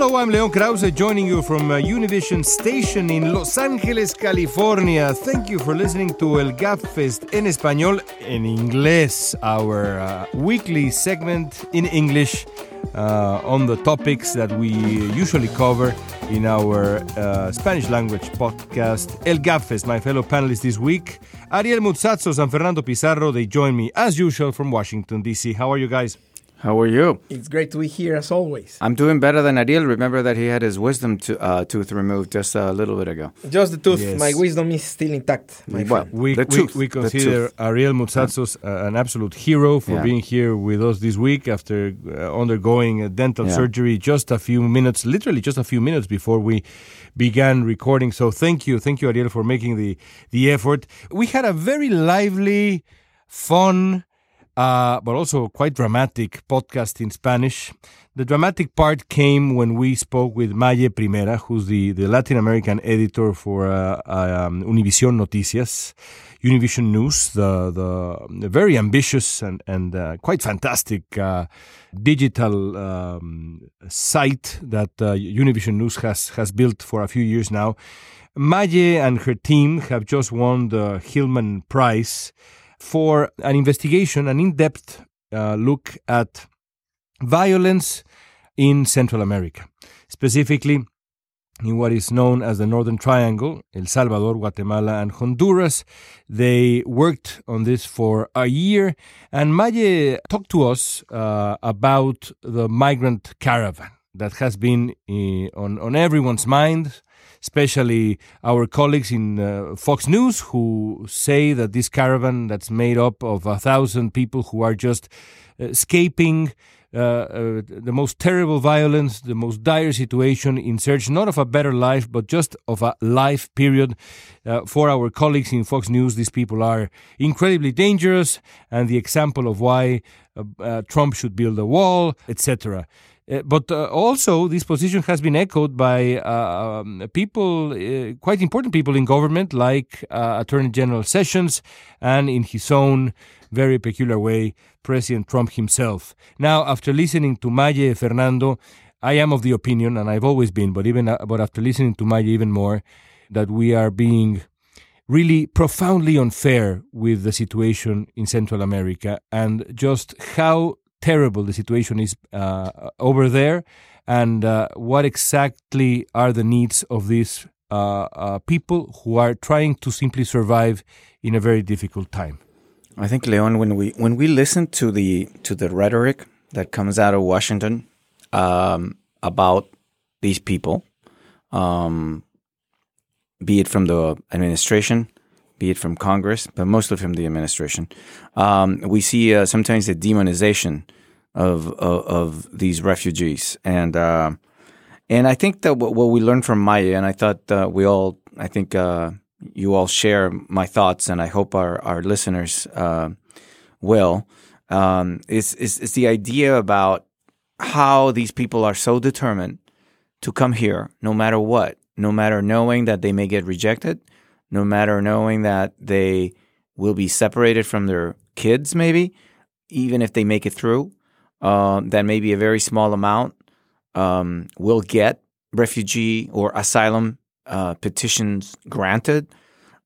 Hello, I'm Leon Krauze, joining you from uh, Univision Station in Los Angeles, California. Thank you for listening to El Gabfest en español, en inglés, our uh, weekly segment in English uh, on the topics that we usually cover in our uh, Spanish language podcast, El Gabfest. My fellow panelists this week, Ariel Moutsatsos and Fernando Pizarro, they join me as usual from Washington, D.C. How are you guys? How are you? It's great to be here as always. I'm doing better than Ariel. Remember that he had his wisdom to, uh, tooth removed just a little bit ago. Just the tooth. Yes. My wisdom is still intact. My Well, friend. We, The we, tooth, we the consider tooth. Ariel Moutsatsos uh, an absolute hero for Yeah. being here with us this week after uh, undergoing a dental Yeah. surgery just a few minutes, literally just a few minutes before we began recording. So thank you, thank you, Ariel, for making the the effort. We had a very lively, fun, uh, but also quite dramatic podcast in Spanish. The dramatic part came when we spoke with Maye Primera, who's the, the Latin American editor for uh, um, Univision Noticias, Univision News, the, the, the very ambitious and, and uh, quite fantastic uh, digital um, site that uh, Univision News has, has built for a few years now. Maye and her team have just won the Hillman Prize for an investigation, an in depth uh, look at violence in Central America, specifically in what is known as the Northern Triangle, El Salvador, Guatemala, and Honduras. They worked on this for a year, and Maye talked to us uh, about the migrant caravan that has been uh, on, on everyone's mind, especially our colleagues in uh, Fox News who say that this caravan that's made up of a thousand people who are just escaping uh, uh, the most terrible violence, the most dire situation in search not of a better life, but just of a life period. Uh, for our colleagues in Fox News, these people are incredibly dangerous and the example of why uh, uh, Trump should build a wall, etc. Uh, but uh, also, this position has been echoed by uh, um, people, quite important people in government, like Attorney General Sessions, and in his own very peculiar way, President Trump himself. Now, after listening to Maye Fernando, I am of the opinion, and I've always been, but even but after listening to Maye even more, that we are being really profoundly unfair with the situation in Central America and just how terrible the situation is uh, over there and uh, what exactly are the needs of these uh, uh, people who are trying to simply survive in a very difficult time. I think Leon, when we when we listen to the to the rhetoric that comes out of Washington um, about these people, um, be it from the administration, be it from Congress, but mostly from the administration, um, we see uh, sometimes a demonization of, of of these refugees, and uh, and I think that what, what we learned from Maya, and I thought uh, we all, I think uh, you all share my thoughts, and I hope our our listeners uh, will, um, is, is is the idea about how these people are so determined to come here, no matter what, no matter knowing that they may get rejected, no matter knowing that they will be separated from their kids, maybe, even if they make it through, uh, that maybe a very small amount um, will get refugee or asylum uh, petitions granted.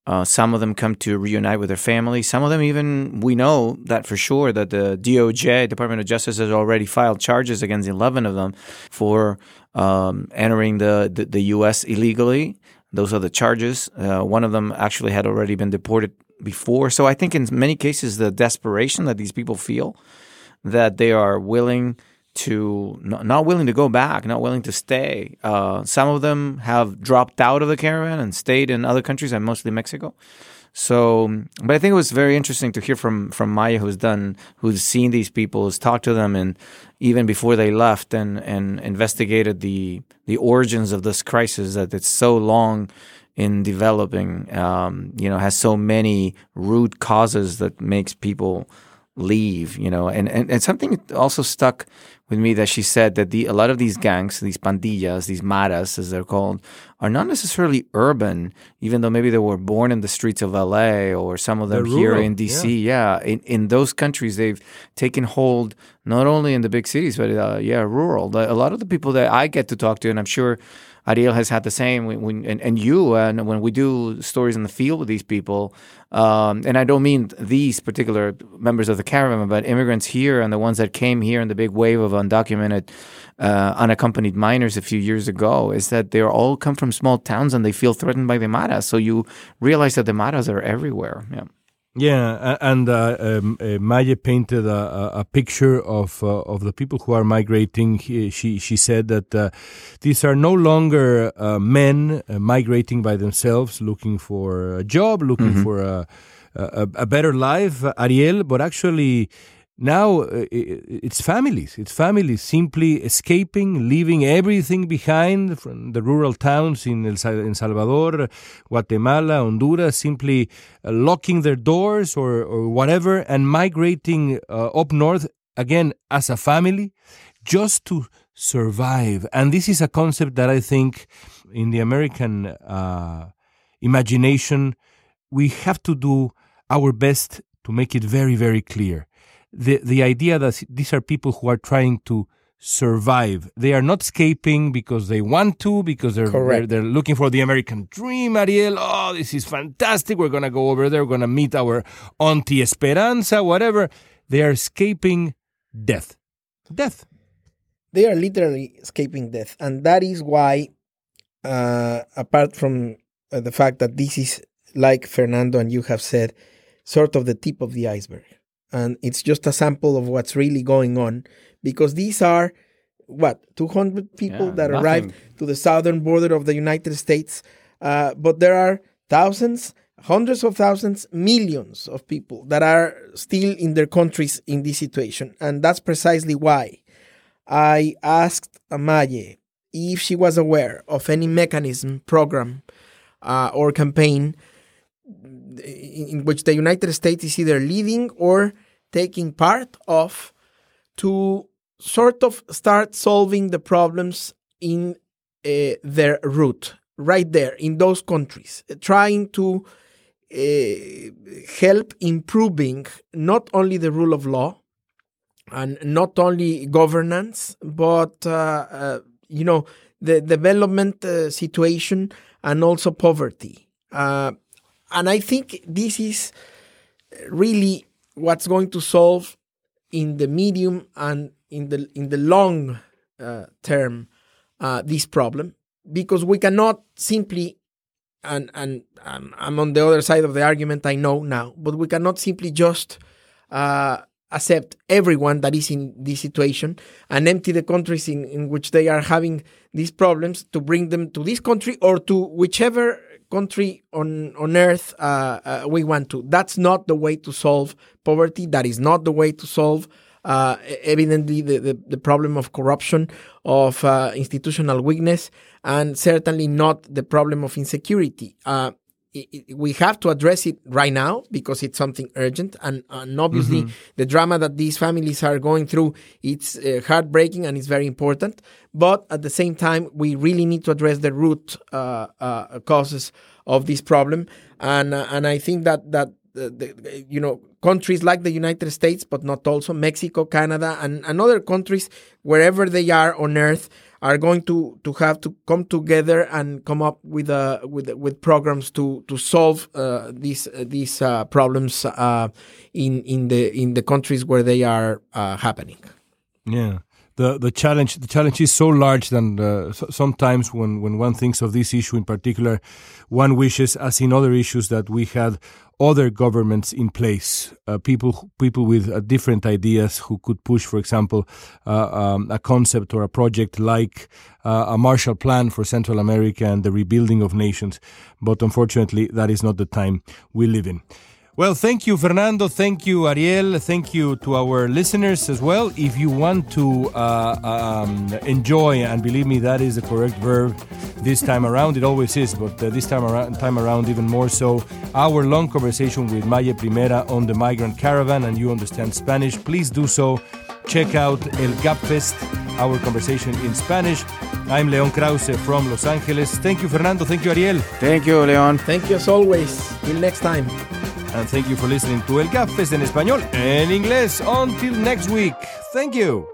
Uh, some of them come to reunite with their family. Some of them even we know that for sure that the DOJ, Department of Justice, has already filed charges against eleven of them for um, entering the, the the U.S. illegally. Those are the charges. Uh, one of them actually had already been deported before. So I think in many cases the desperation that these people feel that they are willing to not, willing to go back, not willing to stay. Uh, some of them have dropped out of the caravan and stayed in other countries, and mostly Mexico. So, but I think it was very interesting to hear from from Maya, who's done, who's seen these people, who's talked to them, and even before they left, and and investigated the the origins of this crisis that it's so long in developing. Um, you know, has so many root causes that makes people leave. You know, and and, and something also stuck with me that she said that the a lot of these gangs, these pandillas, these maras as they're called, are not necessarily urban, even though maybe they were born in the streets of LA or some of them They're here rural, in DC. Yeah, in, in those countries, they've taken hold not only in the big cities, but uh, yeah, rural. A lot of the people that I get to talk to, and I'm sure Ariel has had the same. When, when and, and you and when we do stories in the field with these people um, and I don't mean these particular members of the caravan but immigrants here and the ones that came here in the big wave of undocumented uh, unaccompanied minors a few years ago is that they all come from small towns and they feel threatened by the maras so you realize that the maras are everywhere. Yeah Yeah, and uh, um, uh, Maya painted a, a- picture of uh, of the people who are migrating. He, she she said that uh, these are no longer uh, men uh, migrating by themselves, looking for a job, looking for a, a a better life, Ariel, but actually. Now uh, it's families. It's families simply escaping, leaving everything behind from the rural towns in El Salvador, Guatemala, Honduras, simply uh, locking their doors or, or whatever and migrating uh, up north again as a family just to survive. And this is a concept that I think in the American uh, imagination, we have to do our best to make it very, very clear. The, the idea that these are people who are trying to survive. They are not escaping because they want to, because they're, they're, they're looking for the American dream, Ariel. Oh, this is fantastic. We're going to go over there. We're going to meet our Auntie Esperanza, whatever. They are escaping death. Death. they are literally escaping death and that is why uh, apart from uh, the fact that this is like fernando and you have said sort of the tip of the iceberg and it's just a sample of what's really going on because these are what 200 people Yeah, that nothing. arrived to the southern border of the united states uh, but there are thousands hundreds of thousands millions of people that are still in their countries in this situation and that's precisely why I asked Amaye if she was aware of any mechanism, program, uh, or campaign in in which the United States is either leading or taking part of to sort of start solving the problems in uh, their root, right there in those countries, trying to uh, help improving not only the rule of law, and not only governance, but uh, uh, you know the development uh, situation and also poverty. Uh, and I think this is really what's going to solve in the medium and in the in the long uh, term uh, this problem. Because we cannot simply and and um, I'm on the other side of the argument I know now but we cannot simply just uh, accept everyone that is in this situation and empty the countries in, in which they are having these problems to bring them to this country or to whichever country on on earth uh, uh, we want to. That's not the way to solve poverty. That is not the way to solve. Uh, evidently, the, the, the problem of corruption, of uh, institutional weakness, and certainly not the problem of insecurity. Uh, i- i- we have to address it right now because it's something urgent. And, and obviously the drama that these families are going through it's uh, heartbreaking and it's very important. But at the same time we really need to address the root uh, uh, causes of this problem. And uh, and I think that that uh, the, you know countries like the United States but not also Mexico Canada and, and other countries wherever they are on earth are going to, to have to come together and come up with uh, with with programs to to solve uh, these uh, these uh, problems uh, in in the in the countries where they are uh, happening. Yeah. The, the challenge the challenge is so large that uh, sometimes when, when one thinks of this issue in particular, one wishes, as in other issues, that we had other governments in place, uh, people people with uh, different ideas who could push, for example, uh, um, a concept or a project like uh, a Marshall Plan for Central America and the rebuilding of nations. But unfortunately, that is not the time we live in. Well, thank you, Fernando. Thank you, Ariel. Thank you to our listeners as well. If you want to uh, um, enjoy, and believe me, that is the correct verb this time around. It always is, but uh, this time around, time around, even more so. Our long conversation with Maya Primera on the migrant caravan, and you understand Spanish. Please do so check out El Gabfest, our conversation in Spanish. I'm Leon Krauze from Los Angeles. Thank you, Fernando. Thank you, Ariel. Thank you, Leon. Thank you as always. Till next time. And thank you for listening to El Fest en español, en inglés. Until next week. Thank you.